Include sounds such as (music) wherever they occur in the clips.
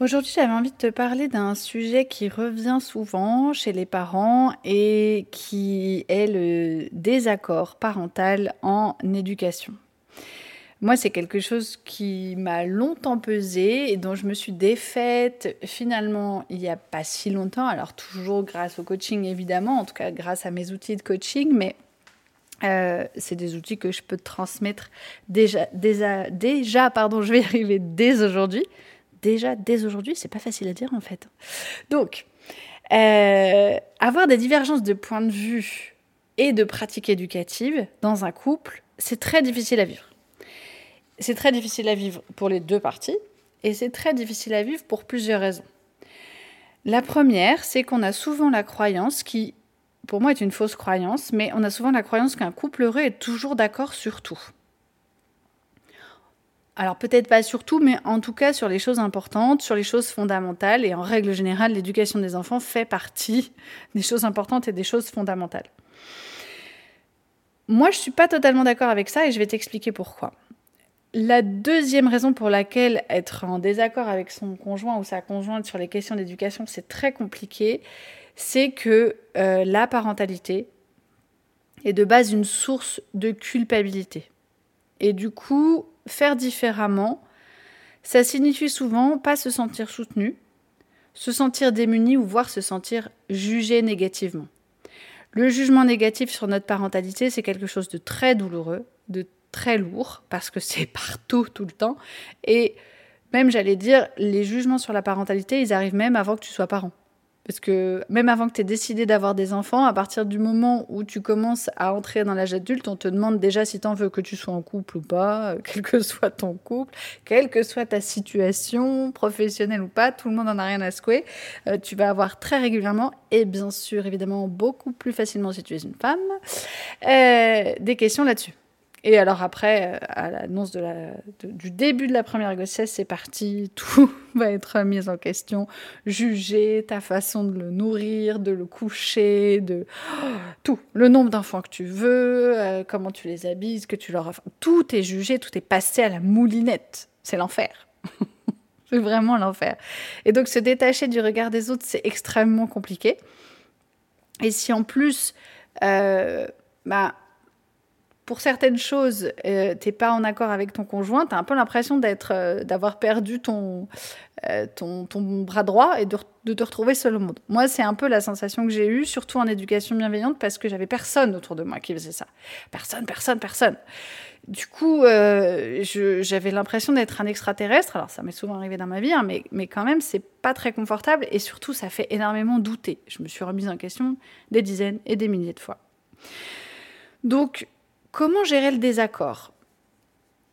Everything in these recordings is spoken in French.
Aujourd'hui, j'avais envie de te parler d'un sujet qui revient souvent chez les parents et qui est le désaccord parental en éducation. Moi, c'est quelque chose qui m'a longtemps pesé et dont je me suis défaite finalement il n'y a pas si longtemps. Alors toujours grâce au coaching évidemment, en tout cas grâce à mes outils de coaching, mais euh, c'est des outils que je peux transmettre déjà, déjà, déjà pardon, je vais y arriver dès aujourd'hui déjà dès aujourd'hui, c'est pas facile à dire en fait. Donc, euh, avoir des divergences de point de vue et de pratiques éducatives dans un couple, c'est très difficile à vivre. C'est très difficile à vivre pour les deux parties et c'est très difficile à vivre pour plusieurs raisons. La première, c'est qu'on a souvent la croyance qui, pour moi, est une fausse croyance, mais on a souvent la croyance qu'un couple heureux est toujours d'accord sur tout. Alors peut-être pas sur tout, mais en tout cas sur les choses importantes, sur les choses fondamentales. Et en règle générale, l'éducation des enfants fait partie des choses importantes et des choses fondamentales. Moi, je ne suis pas totalement d'accord avec ça et je vais t'expliquer pourquoi. La deuxième raison pour laquelle être en désaccord avec son conjoint ou sa conjointe sur les questions d'éducation, c'est très compliqué, c'est que euh, la parentalité est de base une source de culpabilité. Et du coup, faire différemment, ça signifie souvent pas se sentir soutenu, se sentir démuni ou voire se sentir jugé négativement. Le jugement négatif sur notre parentalité, c'est quelque chose de très douloureux, de très lourd, parce que c'est (laughs) partout, tout le temps. Et même, j'allais dire, les jugements sur la parentalité, ils arrivent même avant que tu sois parent. Parce que même avant que tu aies décidé d'avoir des enfants, à partir du moment où tu commences à entrer dans l'âge adulte, on te demande déjà si tu en veux que tu sois en couple ou pas, euh, (laughs) quel que soit ton couple, quelle que soit ta situation, professionnelle ou pas, tout le monde en a rien à secouer. Euh, tu vas avoir très régulièrement, et bien sûr, évidemment, beaucoup plus facilement si tu es une femme, euh, des questions là-dessus. Et alors après, euh, à l'annonce du début de la première grossesse, c'est parti, (laughs) tout va être mis en question, juger ta façon de le nourrir, de le coucher, de (gasps) tout, le nombre d'enfants que tu veux, euh, comment tu les habilles, ce que tu leur offres, tout est jugé, tout est passé à la moulinette. C'est l'enfer. (laughs) c'est vraiment l'enfer. Et donc se détacher du regard des autres, c'est extrêmement compliqué. Et si en plus, euh, bah, pour certaines choses, euh, tu n'es pas en accord avec ton conjoint, tu as un peu l'impression d'être, euh, d'avoir perdu ton, euh, ton, ton, bras droit et de, te retrouver seul au monde. Moi, c'est un peu la sensation que j'ai eue, surtout en éducation bienveillante, parce que j'avais personne autour de moi qui faisait ça. Personne, personne, personne. Du coup, j'avais l'impression d'être un extraterrestre. Alors, ça m'est souvent arrivé dans ma vie, hein, mais, mais quand même, c'est pas très confortable et surtout, ça fait énormément douter. Je me suis remise en question des dizaines et des milliers de fois. Donc, Comment gérer le désaccord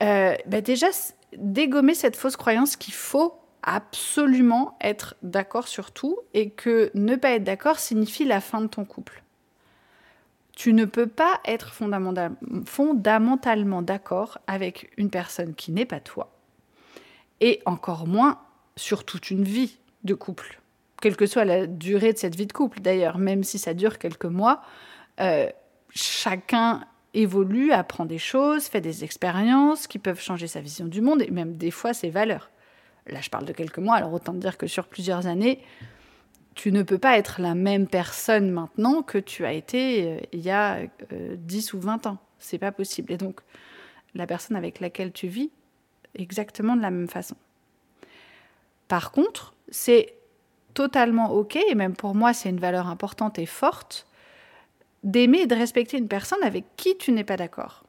euh, bah Déjà, dégommer cette fausse croyance qu'il faut absolument être d'accord sur tout et que ne pas être d'accord signifie la fin de ton couple. Tu ne peux pas être fondamentalement d'accord avec une personne qui n'est pas toi et encore moins sur toute une vie de couple, quelle que soit la durée de cette vie de couple d'ailleurs, même si ça dure quelques mois, euh, chacun évolue, apprend des choses, fait des expériences qui peuvent changer sa vision du monde et même des fois ses valeurs. Là, je parle de quelques mois, alors autant dire que sur plusieurs années, tu ne peux pas être la même personne maintenant que tu as été euh, il y a 10 euh, ou 20 ans. C'est pas possible. Et donc, la personne avec laquelle tu vis, exactement de la même façon. Par contre, c'est totalement OK, et même pour moi, c'est une valeur importante et forte, d'aimer et de respecter une personne avec qui tu n'es pas d'accord.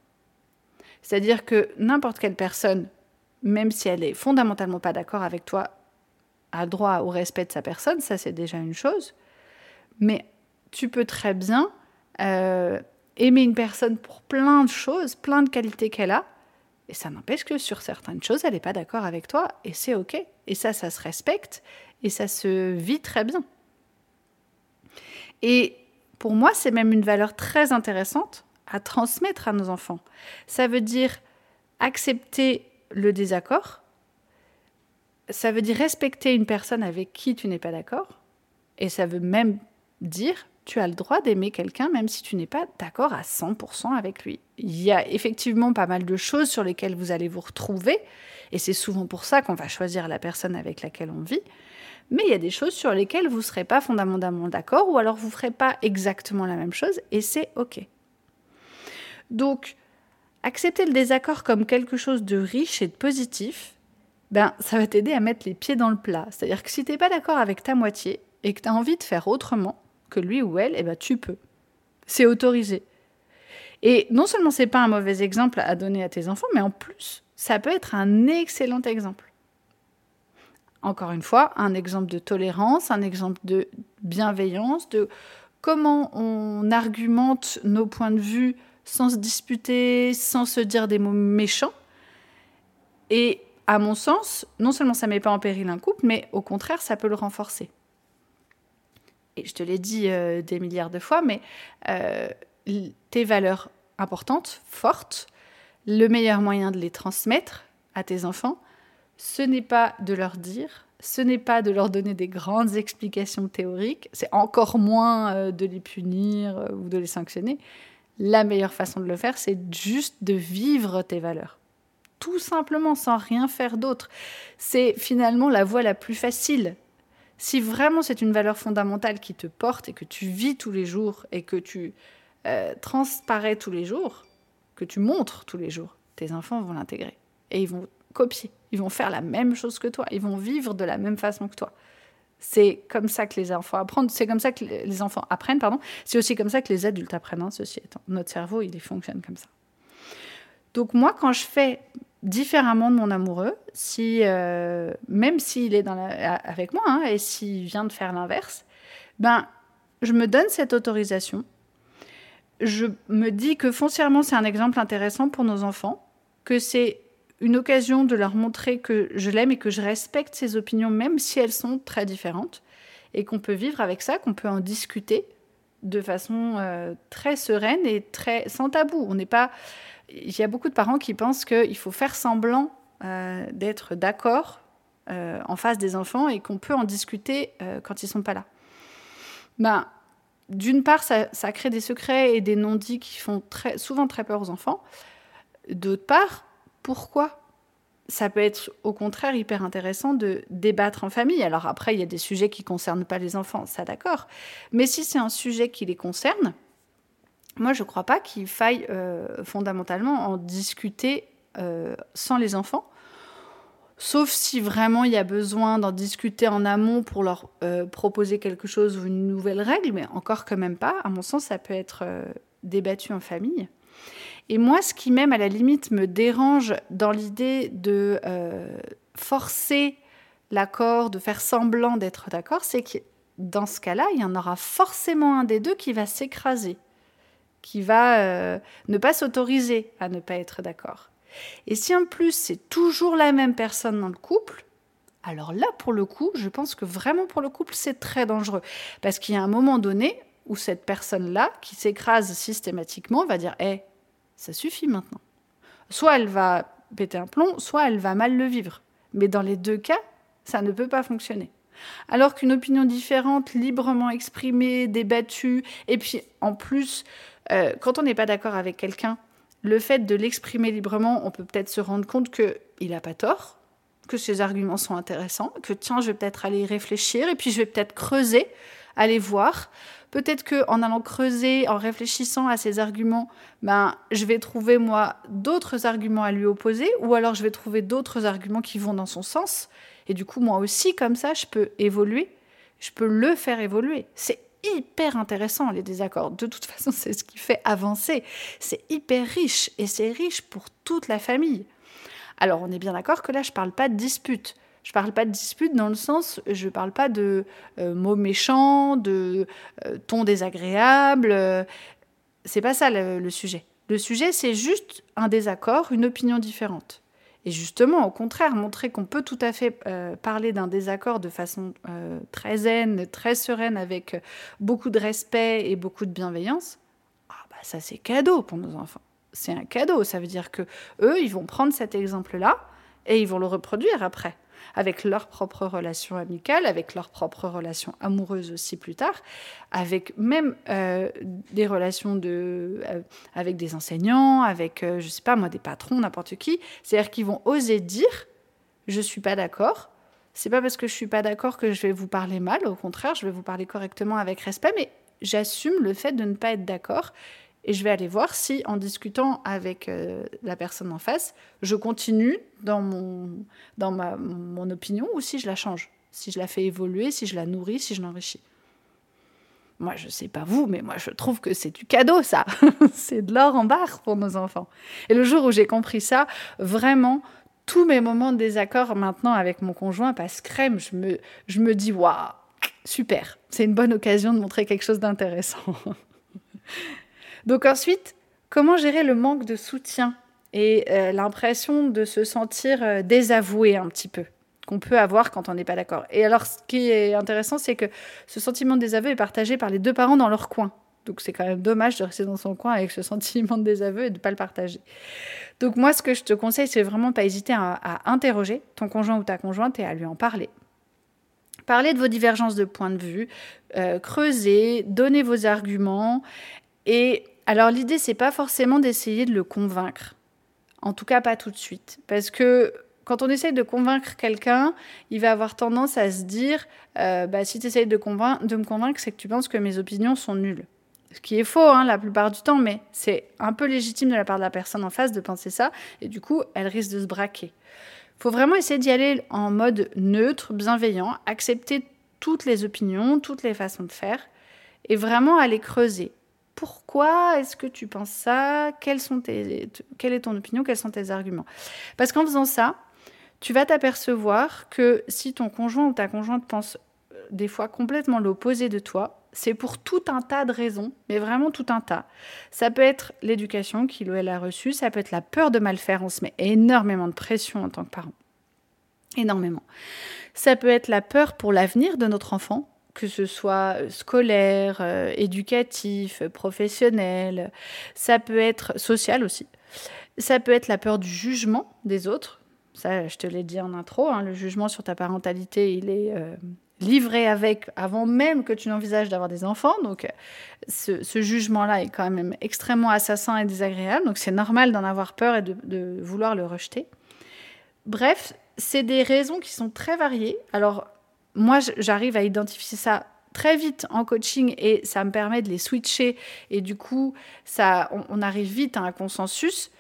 C'est-à-dire que n'importe quelle personne, même si elle est fondamentalement pas d'accord avec toi, a droit au respect de sa personne, ça c'est déjà une chose. Mais tu peux très bien euh, aimer une personne pour plein de choses, plein de qualités qu'elle a, et ça n'empêche que sur certaines choses, elle n'est pas d'accord avec toi, et c'est OK. Et ça, ça se respecte, et ça se vit très bien. Et pour moi, c'est même une valeur très intéressante à transmettre à nos enfants. Ça veut dire accepter le désaccord, ça veut dire respecter une personne avec qui tu n'es pas d'accord, et ça veut même dire tu as le droit d'aimer quelqu'un même si tu n'es pas d'accord à 100% avec lui. Il y a effectivement pas mal de choses sur lesquelles vous allez vous retrouver, et c'est souvent pour ça qu'on va choisir la personne avec laquelle on vit, mais il y a des choses sur lesquelles vous ne serez pas fondamentalement d'accord, ou alors vous ne ferez pas exactement la même chose, et c'est OK. Donc, accepter le désaccord comme quelque chose de riche et de positif, ben, ça va t'aider à mettre les pieds dans le plat. C'est-à-dire que si tu n'es pas d'accord avec ta moitié et que tu as envie de faire autrement que lui ou elle, eh ben, tu peux. C'est autorisé. Et non seulement c'est pas un mauvais exemple à donner à tes enfants, mais en plus, ça peut être un excellent exemple. Encore une fois, un exemple de tolérance, un exemple de bienveillance, de comment on argumente nos points de vue sans se disputer, sans se dire des mots méchants. Et à mon sens, non seulement ça ne met pas en péril un couple, mais au contraire, ça peut le renforcer. Et je te l'ai dit euh, des milliards de fois, mais euh, tes valeurs importantes, fortes, le meilleur moyen de les transmettre à tes enfants, ce n'est pas de leur dire, ce n'est pas de leur donner des grandes explications théoriques, c'est encore moins euh, de les punir ou de les sanctionner. La meilleure façon de le faire, c'est juste de vivre tes valeurs tout simplement sans rien faire d'autre. C'est finalement la voie la plus facile. Si vraiment c'est une valeur fondamentale qui te porte et que tu vis tous les jours et que tu euh, transparais tous les jours, que tu montres tous les jours, tes enfants vont l'intégrer et ils vont copier. Ils vont faire la même chose que toi. Ils vont vivre de la même façon que toi. C'est comme ça que les enfants apprennent. C'est comme ça que les enfants apprennent, pardon. C'est aussi comme ça que les adultes apprennent, hein, ceci étant. Notre cerveau, il fonctionne comme ça. Donc moi, quand je fais différemment de mon amoureux, si, euh, même s'il est avec moi hein, et s'il vient de faire l'inverse, ben, je me donne cette autorisation. Je me dis que foncièrement, c'est un exemple intéressant pour nos enfants, que c'est une occasion de leur montrer que je l'aime et que je respecte ses opinions, même si elles sont très différentes, et qu'on peut vivre avec ça, qu'on peut en discuter de façon euh, très sereine et très sans tabou. On n'est pas il y a beaucoup de parents qui pensent qu'il faut faire semblant euh, d'être d'accord euh, en face des enfants et qu'on peut en discuter euh, quand ils sont pas là. Ben, D'une part, ça, crée des secrets et des non-dits qui font souvent très peur aux enfants. D'autre part, pourquoi? Ça peut être au contraire hyper intéressant de débattre en famille. Alors après, il y a des sujets qui ne concernent pas les enfants, ça d'accord. Mais si c'est un sujet qui les concerne, moi, je ne crois pas qu'il faille euh, fondamentalement en discuter euh, sans les enfants, sauf si vraiment il y a besoin d'en discuter en amont pour leur euh, proposer quelque chose ou une nouvelle règle, mais encore quand même pas. À mon sens, ça peut être débattu en famille. Et moi, ce qui même à la limite me dérange dans l'idée de forcer l'accord, de faire semblant d'être d'accord, c'est que dans ce cas-là, il y en aura forcément un des deux qui va s'écraser qui va euh, ne pas s'autoriser à ne pas être d'accord. Et si en plus c'est toujours la même personne dans le couple, alors là pour le coup, je pense que vraiment pour le couple c'est très dangereux. Parce qu'il y a un moment donné où cette personne-là, qui s'écrase systématiquement, va dire Hé, ça suffit maintenant. Soit elle va péter un plomb, soit elle va mal le vivre. Mais dans les deux cas, ça ne peut pas fonctionner. Alors qu'une opinion différente, librement exprimée, débattue, et puis en plus euh, quand on n'est pas d'accord avec quelqu'un, le fait de l'exprimer librement, on peut peut-être se rendre compte qu'il n'a pas tort, que ses arguments sont intéressants, que tiens, je vais peut-être aller y réfléchir, et puis je vais peut-être creuser, aller voir. Peut-être que en allant creuser, en réfléchissant à ses arguments, ben, je vais trouver moi d'autres arguments à lui opposer, ou alors je vais trouver d'autres arguments qui vont dans son sens. Et du coup, moi aussi, comme ça, je peux évoluer, je peux le faire évoluer. C'est hyper intéressant, les désaccords. De toute (laughs) façon, c'est ce qui fait avancer. C'est hyper riche et c'est riche pour toute la famille. Alors, on est bien d'accord que là, je ne parle pas de dispute. Je ne parle pas de dispute dans le sens, je ne parle pas de euh, mots méchants, de euh, tons désagréables. Euh, c'est pas ça le sujet. Le sujet, c'est juste un désaccord, une opinion différente. Et justement, au contraire, montrer qu'on peut tout à fait euh, parler d'un désaccord de façon euh, très zen, très sereine, avec euh, beaucoup de respect et beaucoup de bienveillance, ah bah ça c'est cadeau pour nos enfants. C'est un cadeau. Ça veut dire que eux, ils vont prendre cet exemple-là et ils vont le reproduire après avec leurs propres relations amicales, avec leurs propres relations amoureuses aussi plus tard, avec même euh, des relations de, euh, avec des enseignants, avec, euh, je sais pas moi, des patrons, n'importe qui. C'est-à-dire qu'ils vont oser dire je suis pas d'accord. C'est pas parce que je suis pas d'accord que je vais vous parler mal. Au contraire, je vais vous parler correctement avec respect, mais j'assume le fait de ne pas être d'accord et je vais aller voir si, en discutant avec euh, la personne en face, je continue dans, mon, dans ma, mon opinion ou si je la change, si je la fais évoluer, si je la nourris, si je l'enrichis. Moi, je ne sais pas vous, mais moi, je trouve que c'est du cadeau, ça. (laughs) c'est de l'or en barre pour nos enfants. Et le jour où j'ai compris ça, vraiment, tous mes moments de désaccord maintenant avec mon conjoint passent crème. Je me, je me dis, waouh, super, c'est une bonne occasion de montrer quelque chose d'intéressant. (laughs) Donc ensuite, comment gérer le manque de soutien et euh, l'impression de se sentir euh, désavoué un petit peu qu'on peut avoir quand on n'est pas d'accord? Et alors, ce qui est intéressant, c'est que ce sentiment de désaveu est partagé par les deux parents dans leur coin. Donc c'est quand même dommage de rester dans son coin avec ce (laughs) sentiment de désaveu et de ne pas le partager. Donc moi, ce que je te conseille, c'est vraiment pas hésiter à, interroger ton conjoint ou ta conjointe et à lui en parler. Parler de vos divergences de point de vue, euh, creuser, donner vos arguments et alors l'idée, c'est pas forcément d'essayer de le convaincre. En tout cas, pas tout de suite. Parce que quand on essaye de convaincre quelqu'un, il va avoir tendance à se dire euh, bah, si tu essayes de, me convaincre, c'est que tu penses que mes opinions sont nulles. Ce qui est faux hein, la plupart du temps, mais c'est un peu légitime de la part de la personne en face de penser ça, et du coup, elle risque de se braquer. Il faut vraiment essayer d'y aller en mode neutre, bienveillant, accepter toutes les opinions, toutes les façons de faire, et vraiment aller creuser pourquoi est-ce que tu penses ça? Quelles sont tes, Quelle est ton opinion? Quels sont tes arguments? Parce qu'en faisant ça, tu vas t'apercevoir que si ton conjoint ou ta conjointe pense euh, des fois complètement l'opposé de toi, c'est pour tout un tas de raisons, mais vraiment tout un tas. Ça peut être l'éducation qu'il ou elle a reçue, ça peut être la peur de mal faire, on se met énormément de pression en tant que parent. Énormément. Ça peut être la peur pour l'avenir de notre enfant, que ce soit euh, scolaire, euh, éducatif, professionnel, ça peut être social aussi. Ça peut être la peur du jugement des autres. Ça, je te l'ai dit en intro, hein, le jugement sur ta parentalité, il est euh, livré avec avant même que tu n'envisages d'avoir des enfants. Donc, ce, jugement-là est quand même extrêmement assassin et désagréable. Donc, c'est normal d'en avoir peur et de, de vouloir le rejeter. Bref, c'est des raisons qui sont très variées. Alors, moi, j'arrive à identifier ça très vite en coaching et ça me permet de les switcher et du coup, ça, on, arrive vite à un consensus.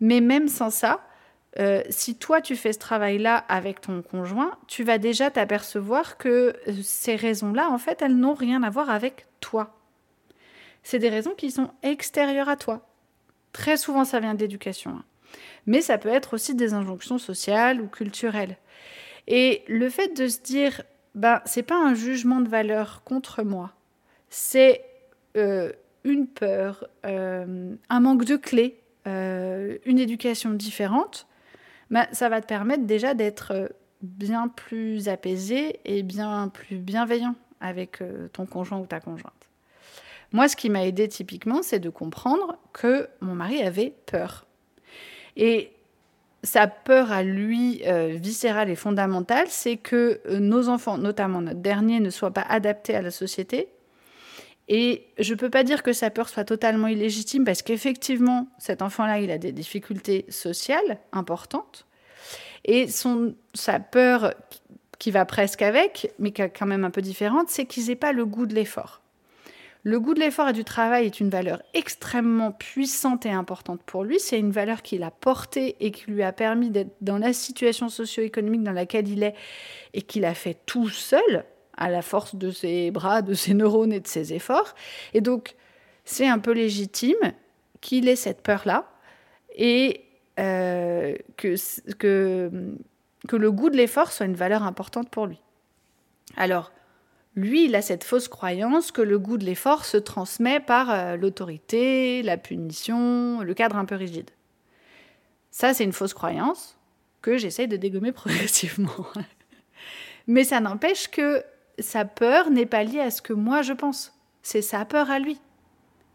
Mais même sans ça, euh, si toi tu fais ce travail-là avec ton conjoint, tu vas déjà t'apercevoir que euh, ces raisons-là, en fait, elles n'ont rien à voir avec toi. C'est des raisons qui sont extérieures à toi. Très souvent, ça vient d'éducation. Hein. Mais ça peut être aussi des injonctions sociales ou culturelles. Et le fait de se dire, ben, c'est pas un jugement de valeur contre moi, c'est euh, une peur, euh, un manque de clés, euh, une éducation différente, ben, ça va te permettre déjà d'être bien plus apaisé et bien plus bienveillant avec ton conjoint ou ta conjointe. Moi, ce qui m'a aidé typiquement, c'est de comprendre que mon mari avait peur. Et sa peur à lui, euh, viscérale et fondamentale, c'est que euh, nos enfants, notamment notre dernier, ne soient pas adaptés à la société Et je ne peux pas dire que sa peur soit totalement illégitime parce qu'effectivement, cet enfant-là, il a des difficultés sociales importantes. Et son, sa peur qui va presque avec, mais qui est quand même un peu différente, c'est qu'ils n'aient pas le goût de l'effort. Le goût de l'effort et du travail est une valeur extrêmement puissante et importante pour lui. C'est une valeur qu'il a portée et qui lui a permis d'être dans la situation socio-économique dans laquelle il est et qu'il a fait tout seul, à la force de ses bras, de ses neurones et de ses efforts. Et donc, c'est un peu légitime qu'il ait cette peur-là et euh, que, que, que le goût de l'effort soit une valeur importante pour lui. Alors, lui, il a cette fausse croyance que le goût de l'effort se transmet par euh, l'autorité, la punition, le cadre un peu rigide. Ça, c'est une fausse croyance que j'essaye de dégommer (laughs) progressivement. Mais ça n'empêche que sa peur n'est pas liée à ce que moi je pense. C'est sa peur à lui.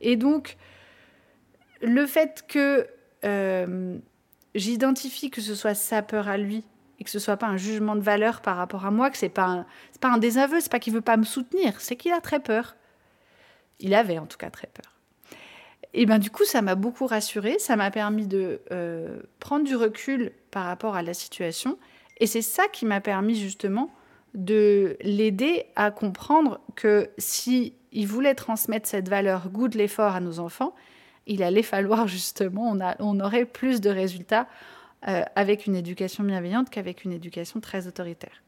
Et donc, le fait que euh, j'identifie que ce soit sa peur à lui et que ce soit pas un jugement de valeur par rapport à moi, que c'est pas un, pas un désaveu, c'est pas qu'il veut pas me soutenir, c'est qu'il a très peur. Il avait en tout cas très peur. Et ben du coup, ça m'a beaucoup rassurée, ça m'a permis de euh, prendre du recul par rapport à la situation, et c'est ça qui m'a permis justement de l'aider à comprendre que si il voulait transmettre cette valeur goût de l'effort à nos enfants, il allait falloir (laughs) justement, on, a, on aurait plus de résultats euh, avec une éducation bienveillante qu'avec une éducation très autoritaire.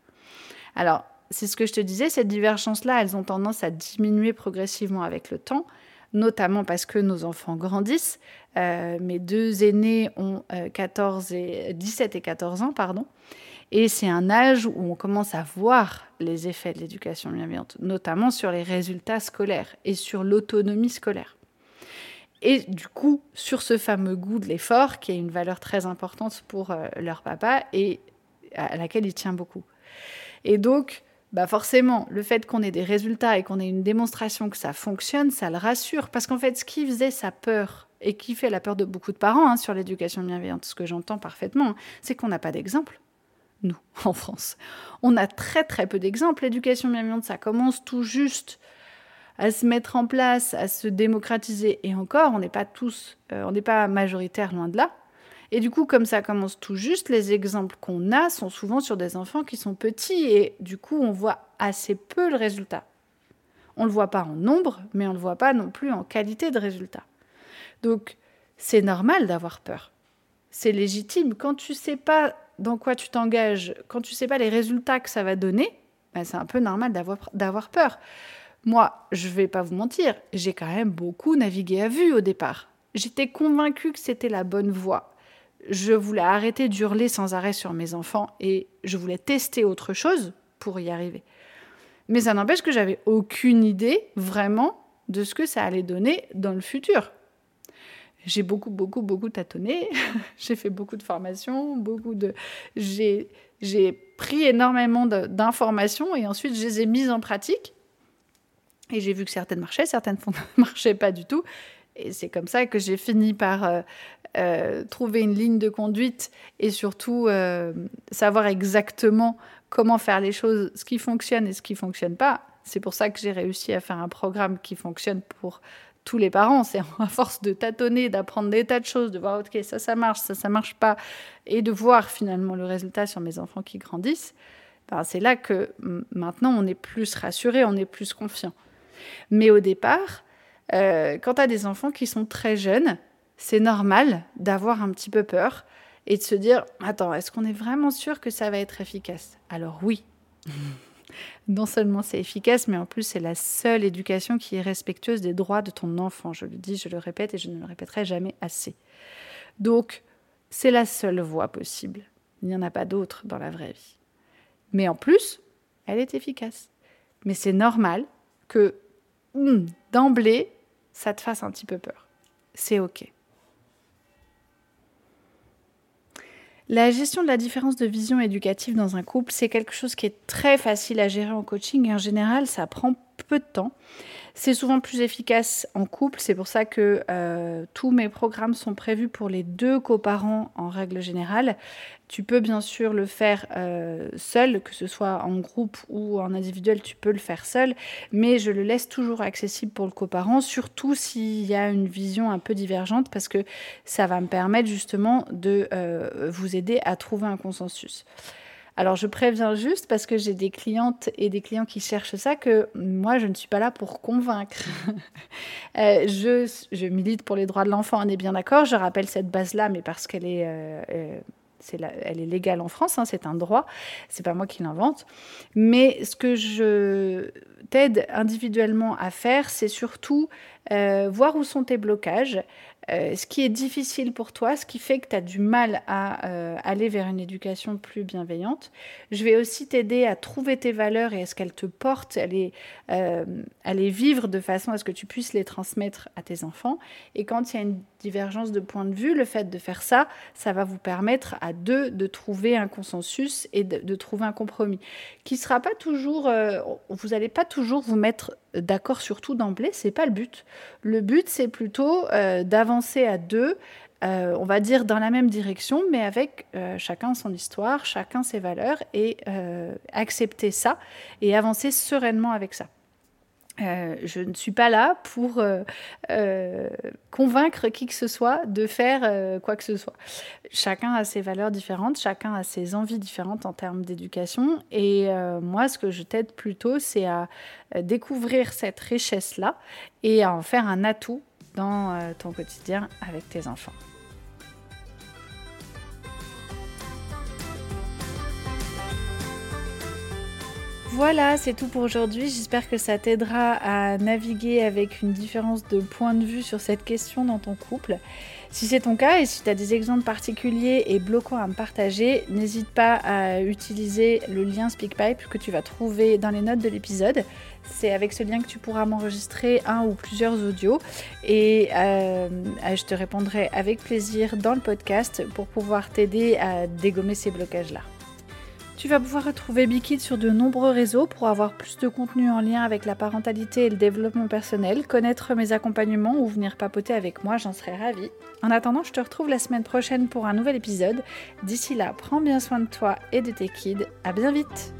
Alors, c'est ce que je te disais, cette divergence-là, elles ont tendance à diminuer progressivement avec le temps, notamment parce que nos enfants grandissent. Euh, mes deux aînés ont 14 euh, et, 17 et 14 ans, pardon. Et c'est un âge où on commence à voir les effets de l'éducation bienveillante, notamment sur les résultats scolaires et sur l'autonomie scolaire. Et du coup, sur ce fameux goût de l'effort, qui est une valeur très importante pour euh, leur papa et à laquelle il tient beaucoup. Et donc, bah forcément, le fait qu'on ait des résultats et qu'on ait une démonstration que ça fonctionne, ça le rassure. Parce qu'en fait, ce qui faisait sa peur et qui fait la peur de beaucoup de parents hein, sur l'éducation bienveillante, ce que j'entends parfaitement, c'est qu'on n'a pas d'exemple. Nous, (laughs) en France. On a très très peu d'exemples. L'éducation bienveillante, ça commence tout juste à se mettre en place, à se démocratiser. Et encore, on n'est pas tous, euh, on n'est pas majoritaire loin de là. Et du coup, comme ça commence tout juste, les exemples qu'on a sont souvent sur des enfants qui sont petits et du coup, on voit assez peu le résultat. On ne le voit pas en nombre, mais on ne le voit pas non plus en qualité de résultat. Donc, c'est normal d'avoir peur. C'est légitime. Quand tu sais pas dans quoi tu t'engages, quand tu sais pas les résultats que ça va donner, ben c'est un peu normal d'avoir peur. Moi, je vais pas vous mentir, j'ai quand même beaucoup navigué à vue au départ. J'étais convaincue que c'était la bonne voie. Je voulais arrêter d'hurler sans arrêt sur mes enfants et je voulais tester autre chose pour y arriver. Mais ça n'empêche que j'avais aucune idée vraiment de ce que ça allait donner dans le futur. J'ai beaucoup, beaucoup, beaucoup tâtonné. (laughs) j'ai fait beaucoup de formations, beaucoup de. J'ai, j'ai pris énormément d'informations et ensuite je les ai mises en pratique. Et j'ai vu que certaines marchaient, certaines ne (laughs) marchaient pas du tout. Et c'est comme ça que j'ai fini par euh, euh, trouver une ligne de conduite et surtout euh, savoir exactement comment faire les choses, ce qui fonctionne et ce qui ne fonctionne pas. C'est pour ça que j'ai réussi à faire un programme qui fonctionne pour tous les parents. C'est (laughs) à force de tâtonner, d'apprendre des tas de choses, de voir, OK, ça, ça marche, ça, ça marche pas, et de voir finalement le résultat sur mes enfants qui grandissent. Ben, c'est là que maintenant on est plus rassuré, on est plus confiant. Mais au départ, euh, quand tu as des enfants qui sont très jeunes, c'est normal d'avoir un petit peu peur et de se dire Attends, est-ce qu'on est vraiment sûr que ça va être efficace? Alors oui. (laughs) non seulement c'est efficace, mais en plus c'est la seule éducation qui est respectueuse des droits de ton enfant. Je le dis, je le répète et je ne le répéterai jamais assez. Donc, c'est la seule voie possible. Il n'y en a pas d'autre dans la vraie vie. Mais en plus, elle est efficace. Mais c'est normal que d'emblée, ça te fasse un petit peu peur. C'est OK. La gestion de la différence de vision éducative dans un couple, c'est quelque chose qui est très facile à gérer en coaching et en général, ça prend peu de temps. C'est souvent plus efficace en couple, c'est pour ça que euh, tous mes programmes sont prévus pour les deux coparents en règle générale. Tu peux bien sûr le faire euh, seul, que ce soit en groupe ou en individuel, tu peux le faire seul, mais je le laisse toujours accessible pour le coparent, surtout s'il y a une vision un peu divergente, parce que ça va me permettre justement de euh, vous aider à trouver un consensus. Alors je préviens juste parce que j'ai des clientes et des clients qui cherchent ça que moi je ne suis pas là pour convaincre. (laughs) Euh, je, milite pour les droits de l'enfant, on est bien d'accord. Je rappelle cette base-là, mais parce qu'elle est, euh, elle est légale en France, hein, c'est un droit, c'est pas moi qui l'invente. Mais ce que je t'aide individuellement à faire, c'est surtout euh, voir où sont tes blocages, euh, ce qui est difficile pour toi, ce qui fait que tu as du mal à euh, aller vers une éducation plus bienveillante. Je vais aussi t'aider à trouver tes valeurs et à ce qu'elles te portent, à les, à les vivre de façon à ce que tu puisses les transmettre à tes enfants. Et quand il y a une divergence de point de vue, le fait de faire ça, ça va vous permettre à deux de trouver un consensus et de, trouver un compromis qui sera pas toujours, vous n'allez pas toujours vous mettre d'accord sur tout d'emblée, c'est pas le but. Le but, c'est plutôt euh, d'avancer à deux, euh, on va dire dans la même direction, mais avec euh, chacun son histoire, chacun ses valeurs, et accepter ça et avancer sereinement avec ça. Euh, je ne suis pas là pour euh, euh, convaincre qui que ce soit de faire quoi que ce soit. Chacun a ses valeurs différentes, chacun a ses envies différentes en termes d'éducation. Et moi, ce que je t'aide plutôt, c'est à découvrir cette richesse-là et à en faire un atout dans ton quotidien avec tes enfants. Voilà, c'est tout pour aujourd'hui. J'espère que ça t'aidera à naviguer avec une différence de point de vue sur cette question dans ton couple. Si c'est ton cas et si tu as des exemples particuliers et bloquants à me partager, n'hésite pas à utiliser le lien SpeakPipe que tu vas trouver dans les notes de l'épisode. C'est avec ce lien que tu pourras m'enregistrer un ou plusieurs audios et euh, je te répondrai avec plaisir dans le podcast pour pouvoir t'aider à dégommer ces blocages-là. Tu vas pouvoir retrouver Bikid sur de nombreux réseaux pour avoir plus de contenu en lien avec la parentalité et le développement personnel, connaître mes accompagnements ou venir papoter avec moi, j'en serais ravie. En attendant, je te retrouve la semaine prochaine pour un nouvel épisode. D'ici là, prends bien soin de toi et de tes kids. À bien vite!